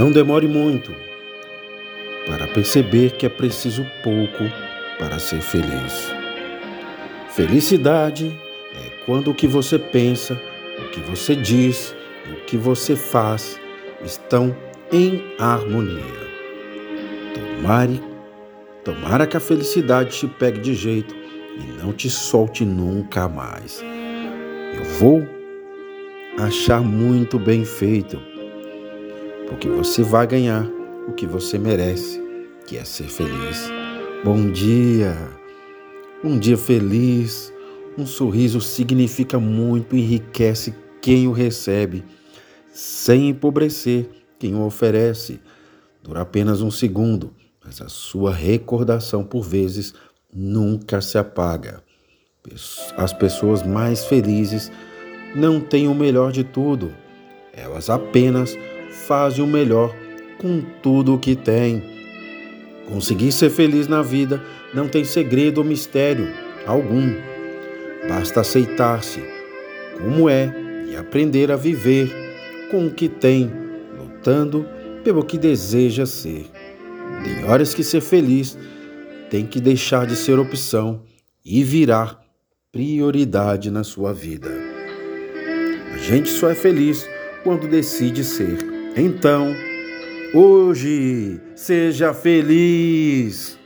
Não demore muito para perceber que é preciso pouco para ser feliz. Felicidade é quando o que você pensa, o que você diz e o que você faz estão em harmonia. Tomare, tomara que a felicidade te pegue de jeito e não te solte nunca mais. Eu vou achar muito bem feito, porque você vai ganhar o que você merece, que é ser feliz. Bom dia! Um dia feliz, um sorriso significa muito, enriquece quem o recebe, sem empobrecer quem o oferece. Dura apenas um segundo, mas a sua recordação, por vezes, nunca se apaga. As pessoas mais felizes não têm o melhor de tudo, elas apenas fazem o melhor com tudo o que têm. Conseguir ser feliz na vida não tem segredo ou mistério algum. Basta aceitar-se como é e aprender a viver com o que tem, lutando pelo que deseja ser. Tem horas que ser feliz tem que deixar de ser opção e virar prioridade na sua vida. A gente só é feliz quando decide ser. Então, hoje, seja feliz!